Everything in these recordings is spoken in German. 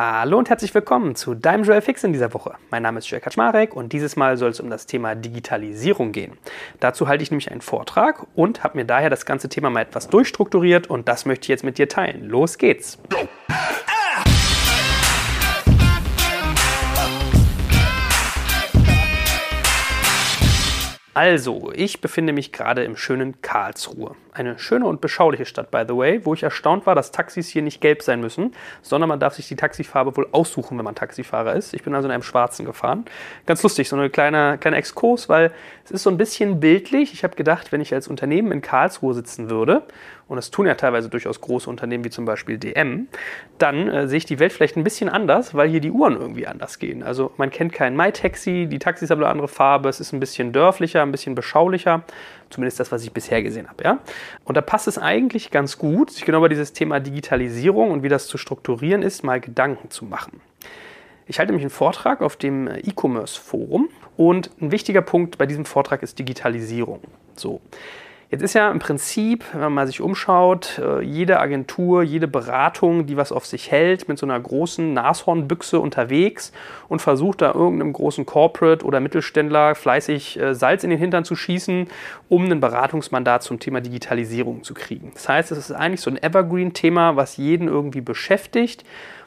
Hallo und herzlich willkommen zu deinem Joel Fix in dieser Woche. Mein Name ist Joel Kaczmarek und dieses Mal soll es um das Thema Digitalisierung gehen. Dazu halte ich nämlich einen Vortrag und habe mir daher das ganze Thema mal etwas durchstrukturiert und das möchte ich jetzt mit dir teilen. Los geht's! Also, ich befinde mich gerade im schönen Karlsruhe. Eine schöne und beschauliche Stadt, by the way, wo ich erstaunt war, dass Taxis hier nicht gelb sein müssen, sondern man darf sich die Taxifarbe wohl aussuchen, wenn man Taxifahrer ist. Ich bin also in einem schwarzen gefahren. Ganz lustig, so eine kleine, kleine Exkurs, weil es ist so ein bisschen bildlich. Ich habe gedacht, wenn ich als Unternehmen in Karlsruhe sitzen würde, und das tun ja teilweise durchaus große Unternehmen wie zum Beispiel DM, dann äh, sehe ich die Welt vielleicht ein bisschen anders, weil hier die Uhren irgendwie anders gehen. Also man kennt kein MyTaxi, die Taxis haben eine andere Farbe, es ist ein bisschen dörflicher, ein bisschen beschaulicher. Zumindest das, was ich bisher gesehen habe. Ja? Und da passt es eigentlich ganz gut, sich genau über dieses Thema Digitalisierung und wie das zu strukturieren ist, mal Gedanken zu machen. Ich halte nämlich einen Vortrag auf dem E-Commerce Forum und ein wichtiger Punkt bei diesem Vortrag ist Digitalisierung. So. Jetzt ist ja im Prinzip, wenn man sich umschaut, äh, jede Agentur, jede Beratung, die was auf sich hält, mit so einer großen Nashornbüchse unterwegs und versucht da irgendeinem großen Corporate oder Mittelständler fleißig äh, Salz in den Hintern zu schießen, um ein Beratungsmandat zum Thema Digitalisierung zu kriegen. Das heißt, es ist eigentlich so ein Evergreen-Thema, was jeden irgendwie beschäftigt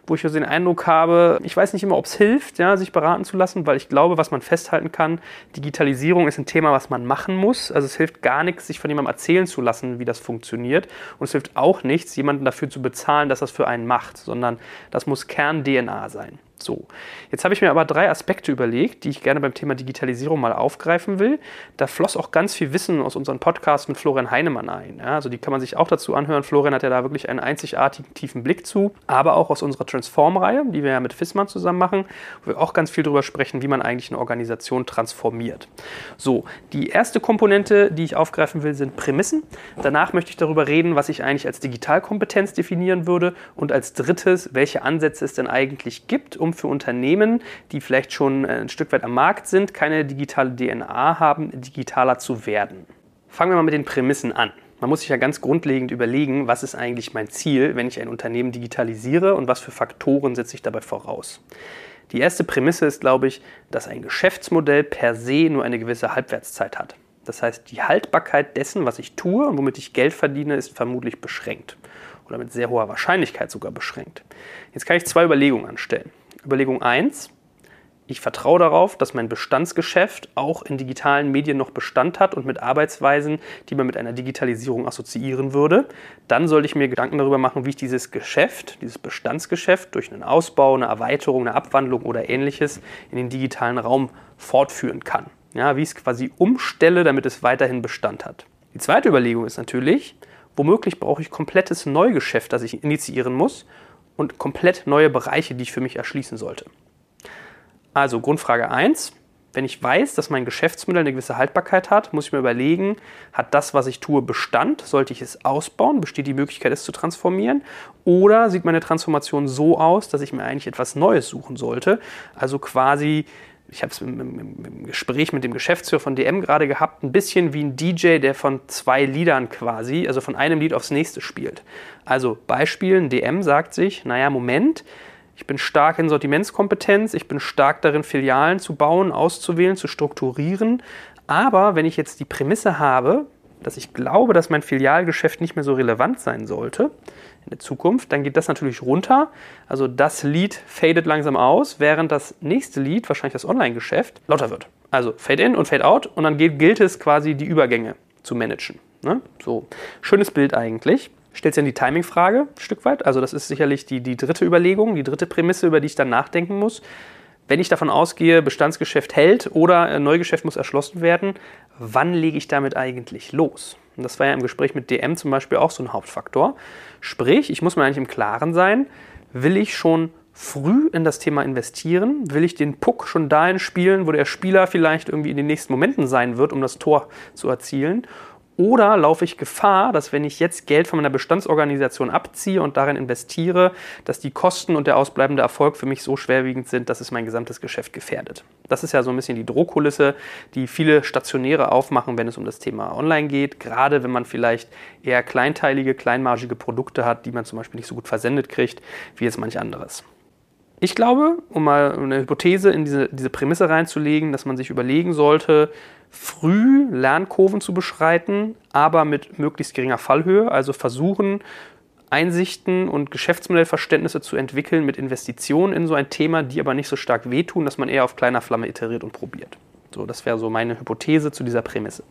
wo ich also den Eindruck habe, ich weiß nicht immer, ob es hilft, ja, sich beraten zu lassen, weil ich glaube, was man festhalten kann, Digitalisierung ist ein Thema, was man machen muss. Also es hilft gar nichts, sich von jemandem erzählen zu lassen, wie das funktioniert. Und es hilft auch nichts, jemanden dafür zu bezahlen, dass das für einen macht, sondern das muss Kern-DNA sein. So, jetzt habe ich mir aber drei Aspekte überlegt, die ich gerne beim Thema Digitalisierung mal aufgreifen will. Da floss auch ganz viel Wissen aus unserem Podcast mit Florian Heinemann ein. Ja, also die kann man sich auch dazu anhören. Florian hat ja da wirklich einen einzigartigen tiefen Blick zu, aber auch aus unserer Transform-Reihe, die wir ja mit Fissmann zusammen machen, wo wir auch ganz viel darüber sprechen, wie man eigentlich eine Organisation transformiert. So, die erste Komponente, die ich aufgreifen will, sind Prämissen. Danach möchte ich darüber reden, was ich eigentlich als Digitalkompetenz definieren würde und als drittes, welche Ansätze es denn eigentlich gibt, um für Unternehmen, die vielleicht schon äh, ein Stück weit am Markt sind, keine digitale DNA haben, digitaler zu werden. Fangen wir mal mit den Prämissen an. Man muss sich ja ganz grundlegend überlegen, was ist eigentlich mein Ziel, wenn ich ein Unternehmen digitalisiere und was für Faktoren setze ich dabei voraus. Die erste Prämisse ist, glaube ich, dass ein Geschäftsmodell per se nur eine gewisse Halbwertszeit hat. Das heißt, die Haltbarkeit dessen, was ich tue und womit ich Geld verdiene, ist vermutlich beschränkt oder mit sehr hoher Wahrscheinlichkeit sogar beschränkt. Jetzt kann ich zwei Überlegungen anstellen. Überlegung 1. Ich vertraue darauf, dass mein Bestandsgeschäft auch in digitalen Medien noch Bestand hat und mit Arbeitsweisen, die man mit einer Digitalisierung assoziieren würde. Dann sollte ich mir Gedanken darüber machen, wie ich dieses Geschäft, dieses Bestandsgeschäft durch einen Ausbau, eine Erweiterung, eine Abwandlung oder ähnliches in den digitalen Raum fortführen kann. Ja, wie ich es quasi umstelle, damit es weiterhin Bestand hat. Die zweite Überlegung ist natürlich, womöglich brauche ich komplettes Neugeschäft, das ich initiieren muss und komplett neue Bereiche, die ich für mich erschließen sollte. Also Grundfrage 1. Wenn ich weiß, dass mein Geschäftsmodell eine gewisse Haltbarkeit hat, muss ich mir überlegen, hat das, was ich tue, Bestand? Sollte ich es ausbauen? Besteht die Möglichkeit, es zu transformieren? Oder sieht meine Transformation so aus, dass ich mir eigentlich etwas Neues suchen sollte? Also quasi ich habe es im, im, im, Gespräch mit dem Geschäftsführer von DM gerade gehabt, ein bisschen wie ein DJ, der von zwei Liedern quasi, also von einem Lied aufs nächste spielt. Also Beispiel, ein DM sagt sich, naja, Moment, ich bin stark in Sortimentskompetenz, ich bin stark darin, Filialen zu bauen, auszuwählen, zu strukturieren. Aber wenn ich jetzt die Prämisse habe, dass ich glaube, dass mein Filialgeschäft nicht mehr so relevant sein sollte, in der Zukunft, dann geht das natürlich runter. Also das Lead fadet langsam aus, während das nächste Lead, wahrscheinlich das Online-Geschäft, lauter wird. Also Fade in und Fade out und dann gilt, gilt es quasi, die Übergänge zu managen. Ne? So, schönes Bild eigentlich. Stellt sich dann die Timing-Frage ein Stück weit. Also das ist sicherlich die, die dritte Überlegung, die dritte Prämisse, über die ich dann nachdenken muss. Wenn ich davon ausgehe, Bestandsgeschäft hält oder Neugeschäft muss erschlossen werden, wann lege ich damit eigentlich los? Und das war ja im Gespräch mit DM zum Beispiel auch so ein Hauptfaktor. Sprich, ich muss mir eigentlich im Klaren sein, will ich schon früh in das Thema investieren? Will ich den Puck schon dahin spielen, wo der Spieler vielleicht irgendwie in den nächsten Momenten sein wird, um das Tor zu erzielen? Oder laufe ich Gefahr, dass wenn ich jetzt Geld von meiner Bestandsorganisation abziehe und darin investiere, dass die Kosten und der ausbleibende Erfolg für mich so schwerwiegend sind, dass es mein gesamtes Geschäft gefährdet? Das ist ja so ein bisschen die Drohkulisse, die viele Stationäre aufmachen, wenn es um das Thema Online geht. Gerade wenn man vielleicht eher kleinteilige, kleinmargige Produkte hat, die man zum Beispiel nicht so gut versendet kriegt, wie jetzt manch anderes. Ich glaube, um mal eine Hypothese in diese, diese Prämisse reinzulegen, dass man sich überlegen sollte, früh Lernkurven zu beschreiten, aber mit möglichst geringer Fallhöhe, also versuchen, Einsichten und Geschäftsmodellverständnisse zu entwickeln mit Investitionen in so ein Thema, die aber nicht so stark wehtun, dass man eher auf kleiner Flamme iteriert und probiert. So, das wäre so meine Hypothese zu dieser Prämisse.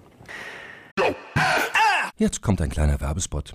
Jetzt kommt ein kleiner Werbespot.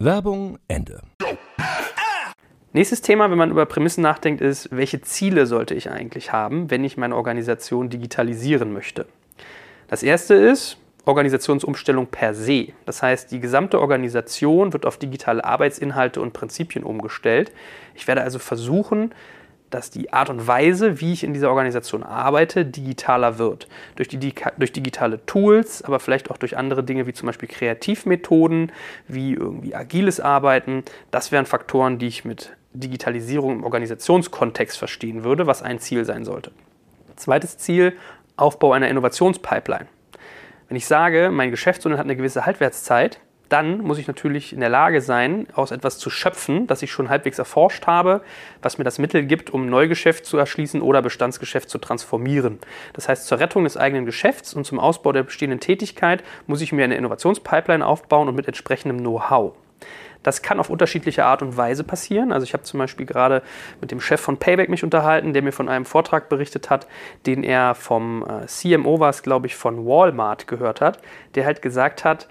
Werbung Ende. Nächstes Thema, wenn man über Prämissen nachdenkt, ist, welche Ziele sollte ich eigentlich haben, wenn ich meine Organisation digitalisieren möchte? Das erste ist Organisationsumstellung per se. Das heißt, die gesamte Organisation wird auf digitale Arbeitsinhalte und Prinzipien umgestellt. Ich werde also versuchen, dass die Art und Weise, wie ich in dieser Organisation arbeite, digitaler wird. Durch, die, durch digitale Tools, aber vielleicht auch durch andere Dinge wie zum Beispiel Kreativmethoden, wie irgendwie agiles Arbeiten. Das wären Faktoren, die ich mit Digitalisierung im Organisationskontext verstehen würde, was ein Ziel sein sollte. Zweites Ziel, Aufbau einer Innovationspipeline. Wenn ich sage, mein Geschäftsmodell hat eine gewisse Haltwertszeit, dann muss ich natürlich in der Lage sein, aus etwas zu schöpfen, das ich schon halbwegs erforscht habe, was mir das Mittel gibt, um Neugeschäft zu erschließen oder Bestandsgeschäft zu transformieren. Das heißt, zur Rettung des eigenen Geschäfts und zum Ausbau der bestehenden Tätigkeit muss ich mir eine Innovationspipeline aufbauen und mit entsprechendem Know-how. Das kann auf unterschiedliche Art und Weise passieren. Also ich habe zum Beispiel gerade mit dem Chef von Payback mich unterhalten, der mir von einem Vortrag berichtet hat, den er vom äh, CMO war glaube ich, von Walmart gehört hat, der halt gesagt hat,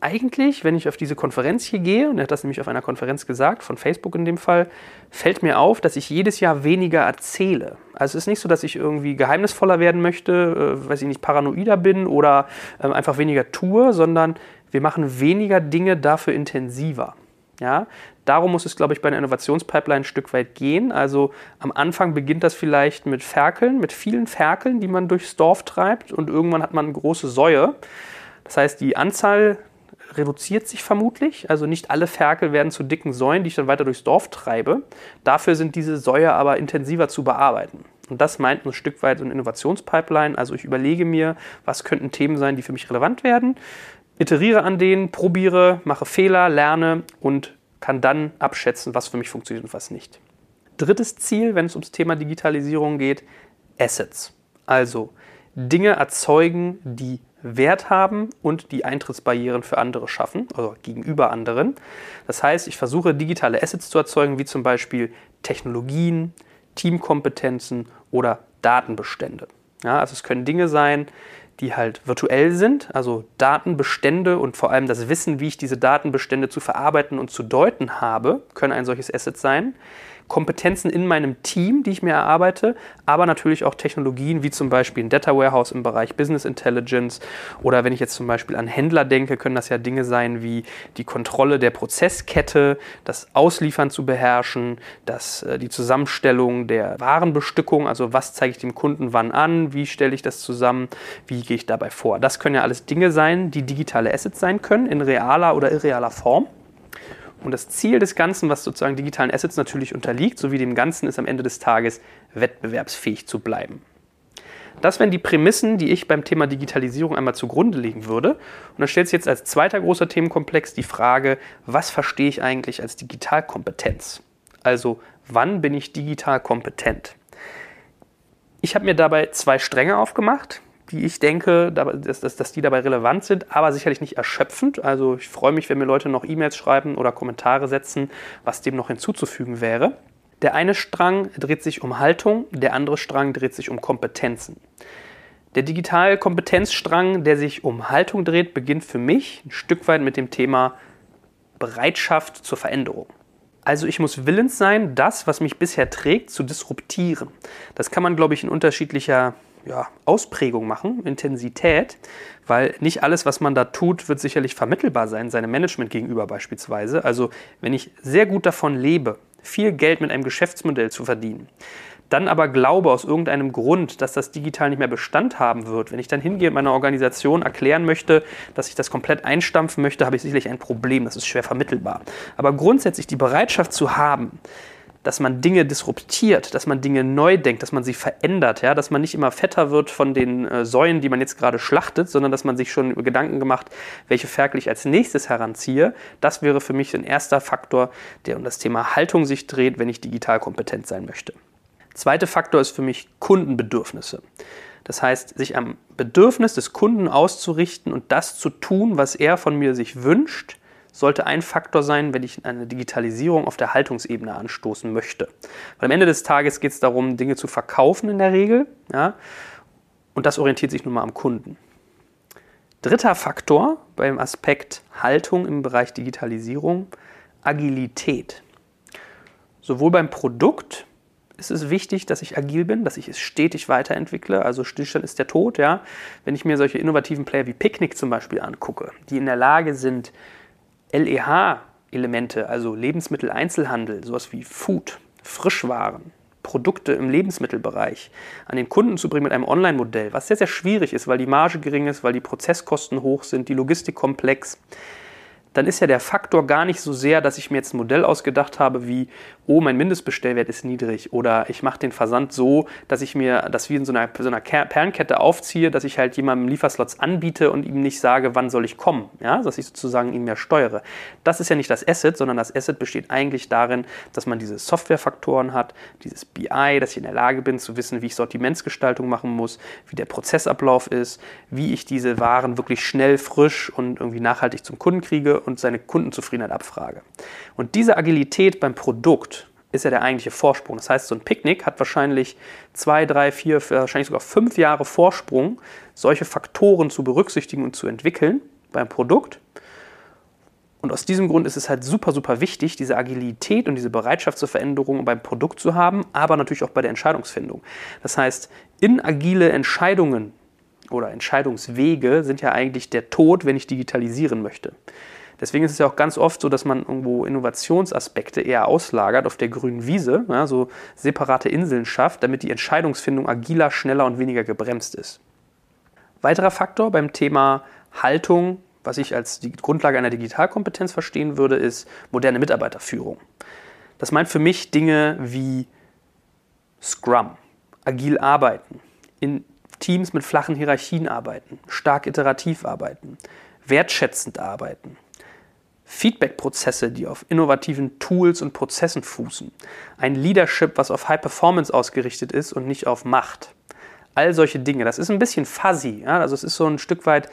eigentlich, wenn ich auf diese Konferenz hier gehe, und er hat das nämlich auf einer Konferenz gesagt, von Facebook in dem Fall, fällt mir auf, dass ich jedes Jahr weniger erzähle. Also es ist nicht so, dass ich irgendwie geheimnisvoller werden möchte, äh, weiß ich nicht, paranoider bin oder äh, einfach weniger tue, sondern wir machen weniger Dinge dafür intensiver. Ja, darum muss es, glaube ich, bei einer Innovationspipeline ein Stück weit gehen. Also am Anfang beginnt das vielleicht mit Ferkeln, mit vielen Ferkeln, die man durchs Dorf treibt und irgendwann hat man eine große Säue. Das heißt, die Anzahl reduziert sich vermutlich. Also nicht alle Ferkel werden zu dicken Säulen, die ich dann weiter durchs Dorf treibe. Dafür sind diese Säue aber intensiver zu bearbeiten. Und das meint ein Stück weit so eine Innovationspipeline. Also ich überlege mir, was könnten Themen sein, die für mich relevant werden, iteriere an denen, probiere, mache Fehler, lerne und kann dann abschätzen, was für mich funktioniert und was nicht. Drittes Ziel, wenn es ums Thema Digitalisierung geht, Assets. Also Dinge erzeugen, die Wert haben und die Eintrittsbarrieren für andere schaffen, also gegenüber anderen. Das heißt, ich versuche digitale Assets zu erzeugen, wie zum Beispiel Technologien, Teamkompetenzen oder Datenbestände. Ja, also es können Dinge sein, die halt virtuell sind, also Datenbestände und vor allem das Wissen, wie ich diese Datenbestände zu verarbeiten und zu deuten habe, können ein solches Asset sein. Kompetenzen in meinem Team, die ich mir erarbeite, aber natürlich auch Technologien wie zum Beispiel ein Data Warehouse im Bereich Business Intelligence oder wenn ich jetzt zum Beispiel an Händler denke, können das ja Dinge sein wie die Kontrolle der Prozesskette, das Ausliefern zu beherrschen, das, äh, die Zusammenstellung der Warenbestückung, also was zeige ich dem Kunden wann an, wie stelle ich das zusammen, wie gehe ich dabei vor. Das können ja alles Dinge sein, die digitale Assets sein können, in realer oder irrealer Form. Und das Ziel des Ganzen, was sozusagen digitalen Assets natürlich unterliegt, sowie dem Ganzen, ist am Ende des Tages wettbewerbsfähig zu bleiben. Das wären die Prämissen, die ich beim Thema Digitalisierung einmal zugrunde legen würde. Und dann stellt sich jetzt als zweiter großer Themenkomplex die Frage, was verstehe ich eigentlich als Digitalkompetenz? Also, wann bin ich digital kompetent? Ich habe mir dabei zwei Stränge aufgemacht die ich denke, dass, dass, dass die dabei relevant sind, aber sicherlich nicht erschöpfend. Also ich freue mich, wenn mir Leute noch E-Mails schreiben oder Kommentare setzen, was dem noch hinzuzufügen wäre. Der eine Strang dreht sich um Haltung, der andere Strang dreht sich um Kompetenzen. Der Digitalkompetenzstrang, der sich um Haltung dreht, beginnt für mich ein Stück weit mit dem Thema Bereitschaft zur Veränderung. Also ich muss willens sein, das, was mich bisher trägt, zu disruptieren. Das kann man, glaube ich, in unterschiedlicher ja, Ausprägung machen, Intensität, weil nicht alles, was man da tut, wird sicherlich vermittelbar sein, seinem Management gegenüber beispielsweise. Also wenn ich sehr gut davon lebe, viel Geld mit einem Geschäftsmodell zu verdienen, dann aber glaube aus irgendeinem Grund, dass das digital nicht mehr Bestand haben wird, wenn ich dann hingehe und meiner Organisation erklären möchte, dass ich das komplett einstampfen möchte, habe ich sicherlich ein Problem. Das ist schwer vermittelbar. Aber grundsätzlich die Bereitschaft zu haben, dass man Dinge disruptiert, dass man Dinge neu denkt, dass man sie verändert, ja, dass man nicht immer fetter wird von den äh, Säulen, die man jetzt gerade schlachtet, sondern dass man sich schon Gedanken gemacht, welche Ferkel ich als nächstes heranziehe. Das wäre für mich ein erster Faktor, der um das Thema Haltung sich dreht, wenn ich digital kompetent sein möchte. Zweiter Faktor ist für mich Kundenbedürfnisse. Das heißt, sich am Bedürfnis des Kunden auszurichten und das zu tun, was er von mir sich wünscht, sollte ein Faktor sein, wenn ich eine Digitalisierung auf der Haltungsebene anstoßen möchte. Weil am Ende des Tages geht es darum, Dinge zu verkaufen in der Regel. Ja, und das orientiert sich nun mal am Kunden. Dritter Faktor beim Aspekt Haltung im Bereich Digitalisierung, Agilität. Sowohl beim Produkt ist es wichtig, dass ich agil bin, dass ich es stetig weiterentwickle. Also Stillstand ist der Tod, ja. Wenn ich mir solche innovativen Player wie Picnic zum Beispiel angucke, die in der Lage sind, LEH-Elemente, also Lebensmitteleinzelhandel, sowas wie Food, Frischwaren, Produkte im Lebensmittelbereich an den Kunden zu bringen mit einem Online-Modell, was sehr, sehr schwierig ist, weil die Marge gering ist, weil die Prozesskosten hoch sind, die Logistik komplex dann ist ja der Faktor gar nicht so sehr, dass ich mir jetzt ein Modell ausgedacht habe wie, oh, mein Mindestbestellwert ist niedrig oder ich mache den Versand so, dass ich mir das wie in so einer, so einer Perlenkette aufziehe, dass ich halt jemandem Lieferslots anbiete und ihm nicht sage, wann soll ich kommen, ja, dass ich sozusagen ihn mehr steuere. Das ist ja nicht das Asset, sondern das Asset besteht eigentlich darin, dass man diese Softwarefaktoren hat, dieses BI, dass ich in der Lage bin zu wissen, wie ich Sortimentsgestaltung machen muss, wie der Prozessablauf ist, wie ich diese Waren wirklich schnell, frisch und irgendwie nachhaltig zum Kunden kriege und seine Kundenzufriedenheit abfrage. Und diese Agilität beim Produkt ist ja der eigentliche Vorsprung. Das heißt, so ein Picknick hat wahrscheinlich zwei, drei, vier, wahrscheinlich sogar fünf Jahre Vorsprung, solche Faktoren zu berücksichtigen und zu entwickeln beim Produkt. Und aus diesem Grund ist es halt super, super wichtig, diese Agilität und diese Bereitschaft zur Veränderung beim Produkt zu haben, aber natürlich auch bei der Entscheidungsfindung. Das heißt, in agile Entscheidungen oder Entscheidungswege sind ja eigentlich der Tod, wenn ich digitalisieren möchte. Deswegen ist es ja auch ganz oft so, dass man irgendwo Innovationsaspekte eher auslagert auf der grünen Wiese, ja, so separate Inseln schafft, damit die Entscheidungsfindung agiler, schneller und weniger gebremst ist. Weiterer Faktor beim Thema Haltung, was ich als die Grundlage einer Digitalkompetenz verstehen würde, ist moderne Mitarbeiterführung. Das meint für mich Dinge wie Scrum, agil arbeiten, in Teams mit flachen Hierarchien arbeiten, stark iterativ arbeiten, wertschätzend arbeiten, Feedback-Prozesse, die auf innovativen Tools und Prozessen fußen. Ein Leadership, was auf High Performance ausgerichtet ist und nicht auf Macht. All solche Dinge. Das ist ein bisschen fuzzy. Ja? Also es ist so ein Stück weit,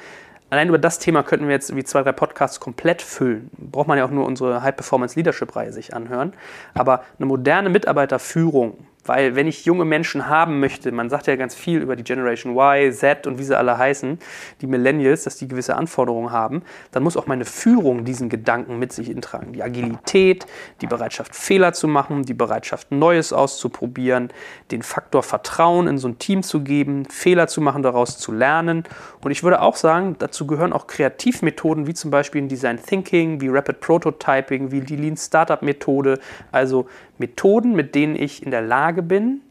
allein über das Thema könnten wir jetzt wie zwei, drei Podcasts komplett füllen. Braucht man ja auch nur unsere High Performance Leadership-Reihe sich anhören. Aber eine moderne Mitarbeiterführung, weil wenn ich junge Menschen haben möchte, man sagt ja ganz viel über die Generation Y, Z und wie sie alle heißen, die Millennials, dass die gewisse Anforderungen haben, dann muss auch meine Führung diesen Gedanken mit sich intragen. Die Agilität, die Bereitschaft, Fehler zu machen, die Bereitschaft, Neues auszuprobieren, den Faktor Vertrauen in so ein Team zu geben, Fehler zu machen, daraus zu lernen. Und ich würde auch sagen, dazu gehören auch Kreativmethoden wie zum Beispiel Design Thinking, wie Rapid Prototyping, wie die Lean Startup Methode, also Methoden, mit denen ich in der Lage bin,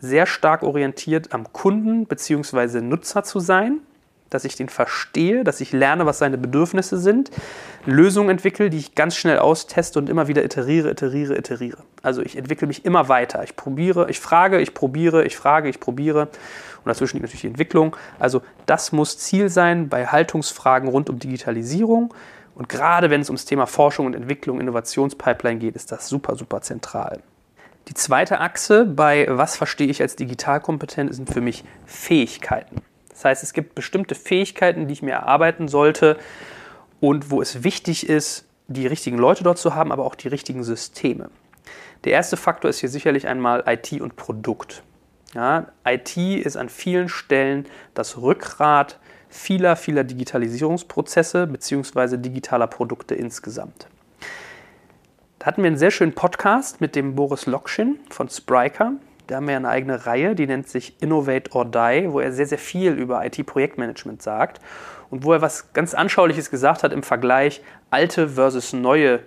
sehr stark orientiert am Kunden bzw. Nutzer zu sein, dass ich den verstehe, dass ich lerne, was seine Bedürfnisse sind, Lösungen entwickle, die ich ganz schnell austeste und immer wieder iteriere, iteriere, iteriere. Also ich entwickle mich immer weiter. Ich probiere, ich frage, ich probiere, ich frage, ich probiere. Und dazwischen liegt natürlich die Entwicklung. Also das muss Ziel sein bei Haltungsfragen rund um Digitalisierung. Und gerade wenn es ums Thema Forschung und Entwicklung, Innovationspipeline geht, ist das super, super zentral. Die zweite Achse bei was verstehe ich als digitalkompetent sind für mich Fähigkeiten. Das heißt, es gibt bestimmte Fähigkeiten, die ich mir erarbeiten sollte und wo es wichtig ist, die richtigen Leute dort zu haben, aber auch die richtigen Systeme. Der erste Faktor ist hier sicherlich einmal IT und Produkt. Ja, IT ist an vielen Stellen das Rückgrat vieler, vieler Digitalisierungsprozesse bzw. digitaler Produkte insgesamt. Da hatten wir einen sehr schönen Podcast mit dem Boris Lokschin von Spryker. Da haben wir eine eigene Reihe, die nennt sich Innovate or Die, wo er sehr, sehr viel über IT-Projektmanagement sagt und wo er was ganz Anschauliches gesagt hat im Vergleich alte versus neue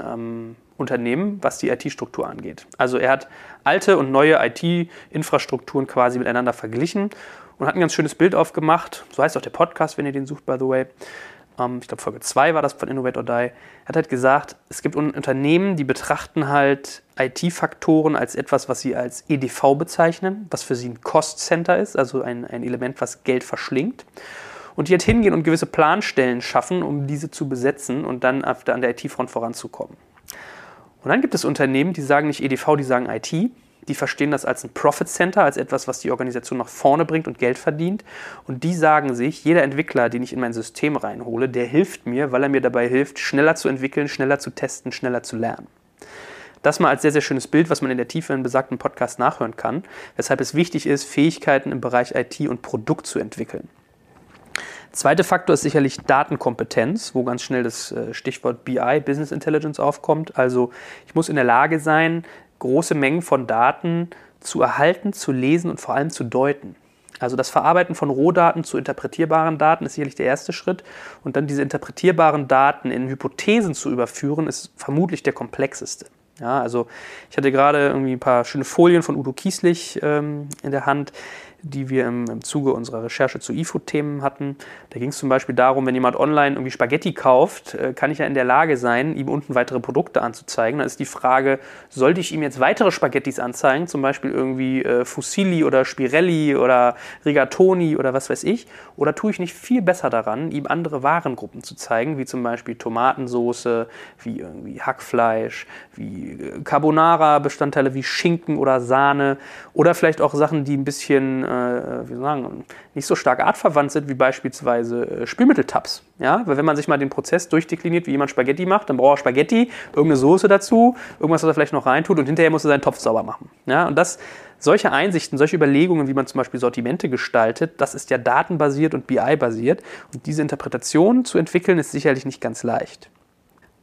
ähm, Unternehmen, was die IT-Struktur angeht. Also er hat alte und neue IT-Infrastrukturen quasi miteinander verglichen und hat ein ganz schönes Bild aufgemacht. So heißt auch der Podcast, wenn ihr den sucht, by the way. Ähm, ich glaube, Folge 2 war das von Innovate or Die. Er hat halt gesagt, es gibt Unternehmen, die betrachten halt IT-Faktoren als etwas, was sie als EDV bezeichnen, was für sie ein Cost-Center ist, also ein, ein Element, was Geld verschlingt und die jetzt hingehen und gewisse Planstellen schaffen, um diese zu besetzen und dann an der IT-Front voranzukommen. Und dann gibt es Unternehmen, die sagen nicht EDV, die sagen IT. Die verstehen das als ein Profit Center, als etwas, was die Organisation nach vorne bringt und Geld verdient. Und die sagen sich, jeder Entwickler, den ich in mein System reinhole, der hilft mir, weil er mir dabei hilft, schneller zu entwickeln, schneller zu testen, schneller zu lernen. Das mal als sehr, sehr schönes Bild, was man in der Tiefe in besagten Podcast nachhören kann, weshalb es wichtig ist, Fähigkeiten im Bereich IT und Produkt zu entwickeln. Zweiter Faktor ist sicherlich Datenkompetenz, wo ganz schnell das äh, Stichwort BI, Business Intelligence, aufkommt. Also ich muss in der Lage sein, große Mengen von Daten zu erhalten, zu lesen und vor allem zu deuten. Also das Verarbeiten von Rohdaten zu interpretierbaren Daten ist sicherlich der erste Schritt. Und dann diese interpretierbaren Daten in Hypothesen zu überführen, ist vermutlich der komplexeste. Ja, also ich hatte gerade irgendwie ein paar schöne Folien von Udo Kieslich ähm, in der Hand die wir im, im Zuge unserer Recherche zu E-Food-Themen hatten. Da ging es zum Beispiel darum, wenn jemand online irgendwie Spaghetti kauft, äh, kann ich ja in der Lage sein, ihm unten weitere Produkte anzuzeigen. Dann ist die Frage, sollte ich ihm jetzt weitere Spaghettis anzeigen, zum Beispiel irgendwie äh, Fusilli oder Spirelli oder Rigatoni oder was weiß ich, oder tue ich nicht viel besser daran, ihm andere Warengruppen zu zeigen, wie zum Beispiel Tomatensoße, wie irgendwie Hackfleisch, wie äh, Carbonara-Bestandteile wie Schinken oder Sahne oder vielleicht auch Sachen, die ein bisschen äh, wie sagen, nicht so stark artverwandt sind wie beispielsweise äh, Spülmitteltabs. Ja? Weil wenn man sich mal den Prozess durchdekliniert, wie jemand Spaghetti macht, dann braucht er Spaghetti, irgendeine Soße dazu, irgendwas, was er vielleicht noch reintut und hinterher muss er seinen Topf sauber machen. Ja? Und das, solche Einsichten, solche Überlegungen, wie man zum Beispiel Sortimente gestaltet, das ist ja datenbasiert und BI-basiert. Und diese Interpretation zu entwickeln, ist sicherlich nicht ganz leicht.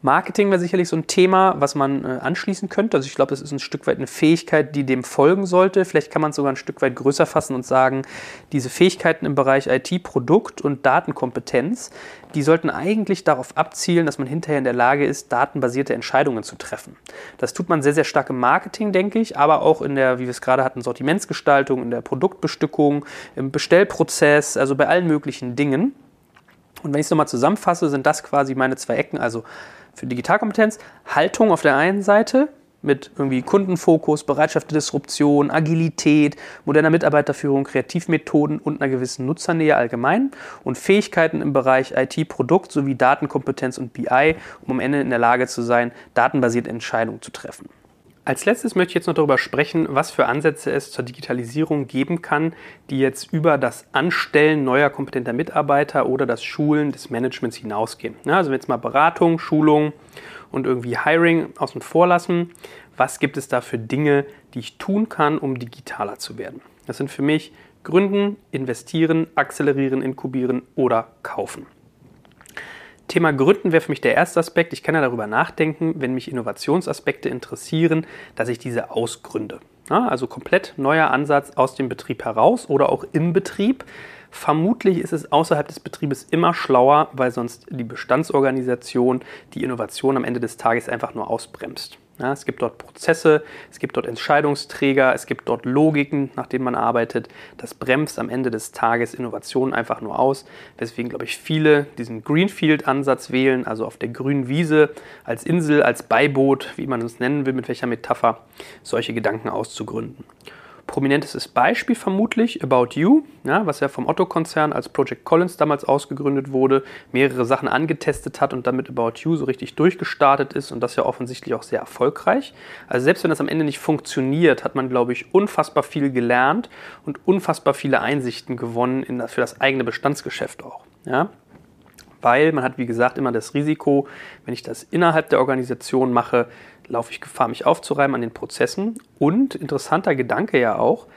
Marketing wäre sicherlich so ein Thema, was man äh, anschließen könnte. Also ich glaube, das ist ein Stück weit eine Fähigkeit, die dem folgen sollte. Vielleicht kann man es sogar ein Stück weit größer fassen und sagen, diese Fähigkeiten im Bereich IT, Produkt und Datenkompetenz, die sollten eigentlich darauf abzielen, dass man hinterher in der Lage ist, datenbasierte Entscheidungen zu treffen. Das tut man sehr, sehr stark im Marketing, denke ich, aber auch in der, wie wir es gerade hatten, Sortimentsgestaltung, in der Produktbestückung, im Bestellprozess, also bei allen möglichen Dingen. Und wenn ich es nochmal zusammenfasse, sind das quasi meine zwei Ecken, also für Digitalkompetenz, Haltung auf der einen Seite mit irgendwie Kundenfokus, Bereitschaft der Disruption, Agilität, moderner Mitarbeiterführung, Kreativmethoden und einer gewissen Nutzernähe allgemein und Fähigkeiten im Bereich IT-Produkt sowie Datenkompetenz und BI, um am Ende in der Lage zu sein, datenbasierte Entscheidungen zu treffen. Als letztes möchte ich jetzt noch darüber sprechen, was für Ansätze es zur Digitalisierung geben kann, die jetzt über das Anstellen neuer kompetenter Mitarbeiter oder das Schulen des Managements hinausgehen. Ja, also jetzt mal Beratung, Schulung und irgendwie Hiring außen vor lassen. Was gibt es da für Dinge, die ich tun kann, um digitaler zu werden? Das sind für mich Gründen, investieren, akzelerieren, inkubieren oder kaufen. Thema Gründen wäre für mich der erste Aspekt. Ich kann ja darüber nachdenken, wenn mich Innovationsaspekte interessieren, dass ich diese ausgründe. Ja, also komplett neuer Ansatz aus dem Betrieb heraus oder auch im Betrieb. Vermutlich ist es außerhalb des Betriebes immer schlauer, weil sonst die Bestandsorganisation die Innovation am Ende des Tages einfach nur ausbremst. Ja, es gibt dort Prozesse, es gibt dort Entscheidungsträger, es gibt dort Logiken, nach denen man arbeitet. Das bremst am Ende des Tages Innovationen einfach nur aus, weswegen, glaube ich, viele diesen Greenfield-Ansatz wählen, also auf der grünen Wiese als Insel, als Beiboot, wie man es nennen will, mit welcher Metapher, solche Gedanken auszugründen prominentestes Beispiel vermutlich About You, ja, was ja vom Otto-Konzern als Project Collins damals ausgegründet wurde, mehrere Sachen angetestet hat und damit About You so richtig durchgestartet ist und das ja offensichtlich auch sehr erfolgreich. Also selbst wenn das am Ende nicht funktioniert, hat man, glaube ich, unfassbar viel gelernt und unfassbar viele Einsichten gewonnen in für das eigene Bestandsgeschäft auch. Ja weil man hat, wie gesagt, immer das Risiko, wenn ich das innerhalb der Organisation mache, laufe ich Gefahr, mich aufzureiben an den Prozessen. Und interessanter Gedanke ja auch,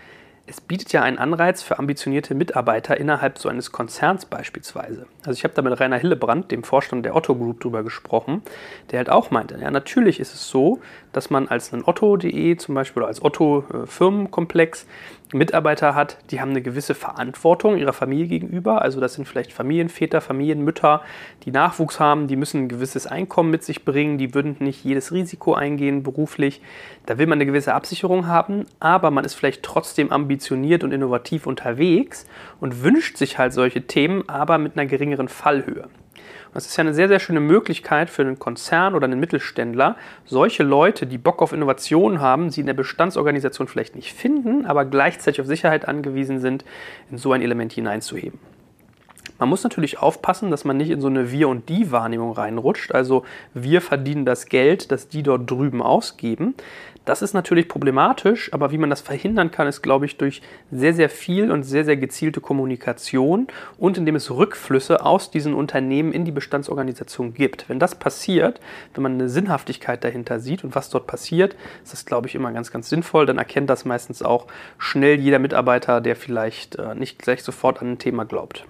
es bietet ja einen Anreiz für ambitionierte Mitarbeiter innerhalb so eines Konzerns beispielsweise. Also ich habe da mit Rainer Hillebrand, dem Vorstand der Otto Group, drüber gesprochen, der halt auch meinte, ja natürlich ist es so, dass man als ein Otto.de zum Beispiel oder als Otto äh, Firmenkomplex Mitarbeiter hat, die haben eine gewisse Verantwortung ihrer Familie gegenüber. Also das sind vielleicht Familienväter, Familienmütter, die Nachwuchs haben, die müssen ein gewisses Einkommen mit sich bringen, die würden nicht jedes Risiko eingehen beruflich. Da will man eine gewisse Absicherung haben, aber man ist vielleicht trotzdem ambitioniert und innovativ unterwegs und wünscht sich halt solche Themen, aber mit einer geringeren Fallhöhe. Das ist ja eine sehr, sehr schöne Möglichkeit für einen Konzern oder einen Mittelständler, solche Leute, die Bock auf Innovation haben, sie in der Bestandsorganisation vielleicht nicht finden, aber gleichzeitig auf Sicherheit angewiesen sind, in so ein Element hineinzuheben. Man muss natürlich aufpassen, dass man nicht in so eine Wir- und Die-Wahrnehmung reinrutscht. Also wir verdienen das Geld, das die dort drüben ausgeben. Das ist natürlich problematisch, aber wie man das verhindern kann, ist, glaube ich, durch sehr, sehr viel und sehr, sehr gezielte Kommunikation und indem es Rückflüsse aus diesen Unternehmen in die Bestandsorganisation gibt. Wenn das passiert, wenn man eine Sinnhaftigkeit dahinter sieht und was dort passiert, ist das, glaube ich, immer ganz, ganz sinnvoll. Dann erkennt das meistens auch schnell jeder Mitarbeiter, der vielleicht äh, nicht gleich sofort an ein Thema glaubt.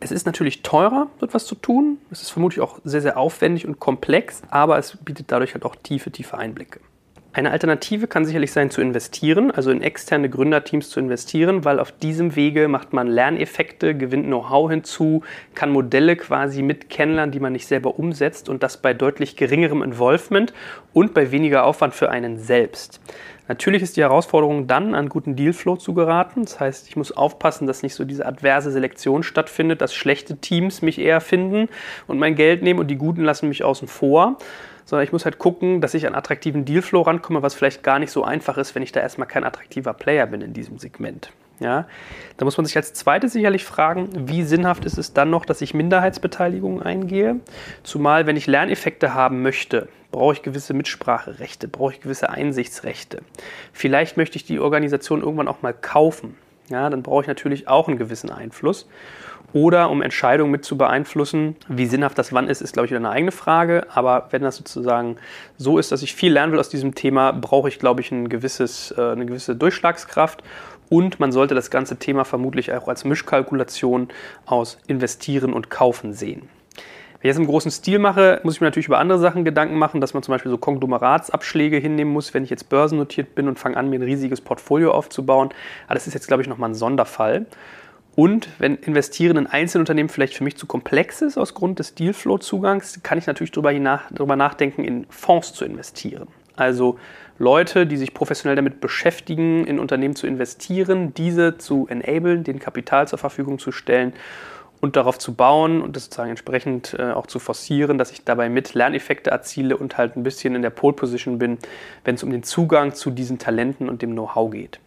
Es ist natürlich teurer, etwas zu tun. Es ist vermutlich auch sehr, sehr aufwendig und komplex, aber es bietet dadurch halt auch tiefe, tiefe Einblicke. Eine Alternative kann sicherlich sein, zu investieren, also in externe Gründerteams zu investieren, weil auf diesem Wege macht man Lerneffekte, gewinnt Know-how hinzu, kann Modelle quasi mit kennenlernen, die man nicht selber umsetzt und das bei deutlich geringerem Involvement und bei weniger Aufwand für einen selbst. Natürlich ist die Herausforderung dann, an guten Dealflow zu geraten. Das heißt, ich muss aufpassen, dass nicht so diese adverse Selektion stattfindet, dass schlechte Teams mich eher finden und mein Geld nehmen und die guten lassen mich außen vor sondern ich muss halt gucken, dass ich an attraktiven Dealflow rankomme, was vielleicht gar nicht so einfach ist, wenn ich da erstmal kein attraktiver Player bin in diesem Segment. Ja, da muss man sich als zweites sicherlich fragen, wie sinnhaft ist es dann noch, dass ich Minderheitsbeteiligung eingehe? Zumal, wenn ich Lerneffekte haben möchte, brauche ich gewisse Mitspracherechte, brauche ich gewisse Einsichtsrechte. Vielleicht möchte ich die Organisation irgendwann auch mal kaufen. Ja, dann brauche ich natürlich auch einen gewissen Einfluss. Oder um Entscheidungen mit zu beeinflussen, wie sinnhaft das wann ist, ist, glaube ich, wieder eine eigene Frage. Aber wenn das sozusagen so ist, dass ich viel lernen will aus diesem Thema, brauche ich, glaube ich, ein gewisses, äh, eine gewisse Durchschlagskraft. Und man sollte das ganze Thema vermutlich auch als Mischkalkulation aus Investieren und Kaufen sehen. Wenn ich jetzt im großen Stil mache, muss ich mir natürlich über andere Sachen Gedanken machen, dass man zum Beispiel so Konglomeratsabschläge hinnehmen muss, wenn ich jetzt börsennotiert bin und fange an, mir ein riesiges Portfolio aufzubauen. Aber das ist jetzt, glaube ich, nochmal ein Sonderfall. Und wenn Investieren in Einzelunternehmen vielleicht für mich zu komplex ist aus Grund des Dealflow-Zugangs, kann ich natürlich darüber, darüber nachdenken, in Fonds zu investieren. Also Leute, die sich professionell damit beschäftigen, in Unternehmen zu investieren, diese zu enablen, den Kapital zur Verfügung zu stellen und darauf zu bauen und das sozusagen entsprechend äh, auch zu forcieren, dass ich dabei mit Lerneffekte erziele und halt ein bisschen in der Pole Position bin, wenn es um den Zugang zu diesen Talenten und dem Know-how geht.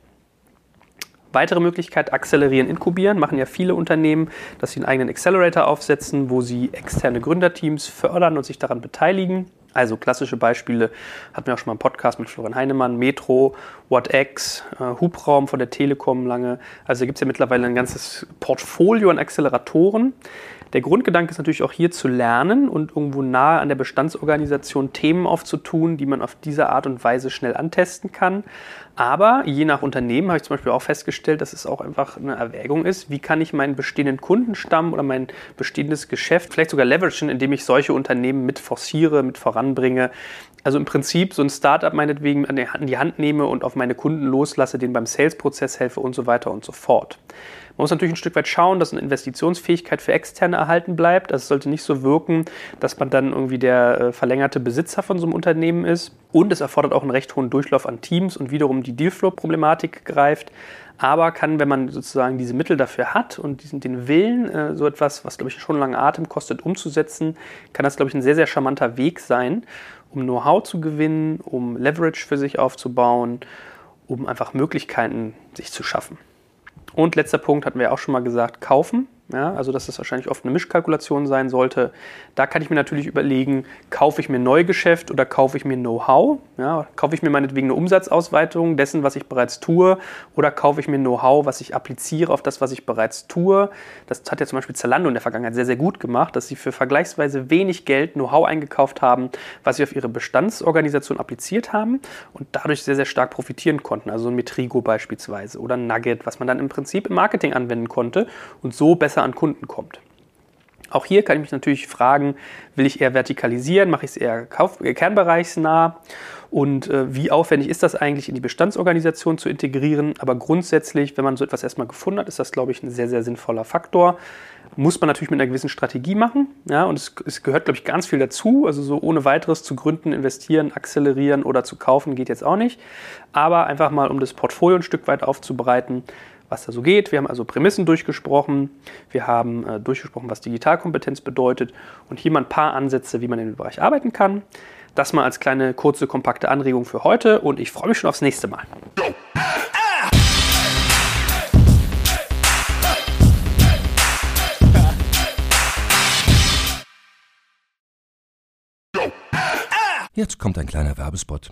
Weitere Möglichkeit, akzelerieren, inkubieren, machen ja viele Unternehmen, dass sie einen eigenen Accelerator aufsetzen, wo sie externe Gründerteams fördern und sich daran beteiligen. Also klassische Beispiele hatten wir auch schon mal im Podcast mit Florian Heinemann, Metro, WhatX, äh, Hubraum von der Telekom lange. Also gibt es ja mittlerweile ein ganzes Portfolio an Acceleratoren. Der Grundgedanke ist natürlich auch hier zu lernen und irgendwo nahe an der Bestandsorganisation Themen aufzutun, die man auf diese Art und Weise schnell antesten kann. Aber je nach Unternehmen habe ich zum Beispiel auch festgestellt, dass es auch einfach eine Erwägung ist, wie kann ich meinen bestehenden Kundenstamm oder mein bestehendes Geschäft vielleicht sogar leveragen, indem ich solche Unternehmen mit forciere, mit voranbringe. Also im Prinzip so ein Startup meinetwegen an die Hand nehme und auf meine Kunden loslasse, denen beim Sales-Prozess helfe und so weiter und so fort. Man muss natürlich ein Stück weit schauen, dass eine Investitionsfähigkeit für Externe erhalten bleibt. Also es sollte nicht so wirken, dass man dann irgendwie der äh, verlängerte Besitzer von so einem Unternehmen ist. Und es erfordert auch einen recht hohen Durchlauf an Teams und wiederum die Dealflow-Problematik greift. Aber kann, wenn man sozusagen diese Mittel dafür hat und diesen, den Willen, äh, so etwas, was, glaube ich, schon lange Atem kostet, umzusetzen, kann das, glaube ich, ein sehr, sehr charmanter Weg sein, um Know-how zu gewinnen, um Leverage für sich aufzubauen, um einfach Möglichkeiten sich zu schaffen. Und letzter Punkt hatten wir auch schon mal gesagt, kaufen. Ja, also dass das wahrscheinlich oft eine Mischkalkulation sein sollte. Da kann ich mir natürlich überlegen, kaufe ich mir Neugeschäft oder kaufe ich mir Know-how? Ja, kaufe ich mir meinetwegen eine Umsatzausweitung dessen, was ich bereits tue, oder kaufe ich mir Know-how, was ich appliziere auf das, was ich bereits tue? Das hat ja zum Beispiel Zalando in der Vergangenheit sehr, sehr gut gemacht, dass sie für vergleichsweise wenig Geld Know-how eingekauft haben, was sie auf ihre Bestandsorganisation appliziert haben und dadurch sehr, sehr stark profitieren konnten. Also ein Metrigo beispielsweise oder ein Nugget, was man dann im Prinzip im Marketing anwenden konnte und so besser an Kunden kommt. Auch hier kann ich mich natürlich fragen, will ich eher vertikalisieren, mache ich es eher Kauf kernbereichsnah und äh, wie aufwendig ist das eigentlich in die Bestandsorganisation zu integrieren. Aber grundsätzlich, wenn man so etwas erstmal gefunden hat, ist das, glaube ich, ein sehr, sehr sinnvoller Faktor. Muss man natürlich mit einer gewissen Strategie machen. Ja, und es, es gehört, glaube ich, ganz viel dazu. Also so ohne weiteres zu gründen, investieren, akzelerieren oder zu kaufen geht jetzt auch nicht. Aber einfach mal, um das Portfolio ein Stück weit aufzubereiten, was da so geht. Wir haben also Prämissen durchgesprochen, wir haben äh, durchgesprochen, was Digitalkompetenz bedeutet und hier mal ein paar Ansätze, wie man in dem Bereich arbeiten kann. Das mal als kleine, kurze, kompakte Anregung für heute und ich freue mich schon aufs nächste Mal. Jetzt kommt ein kleiner Werbespot.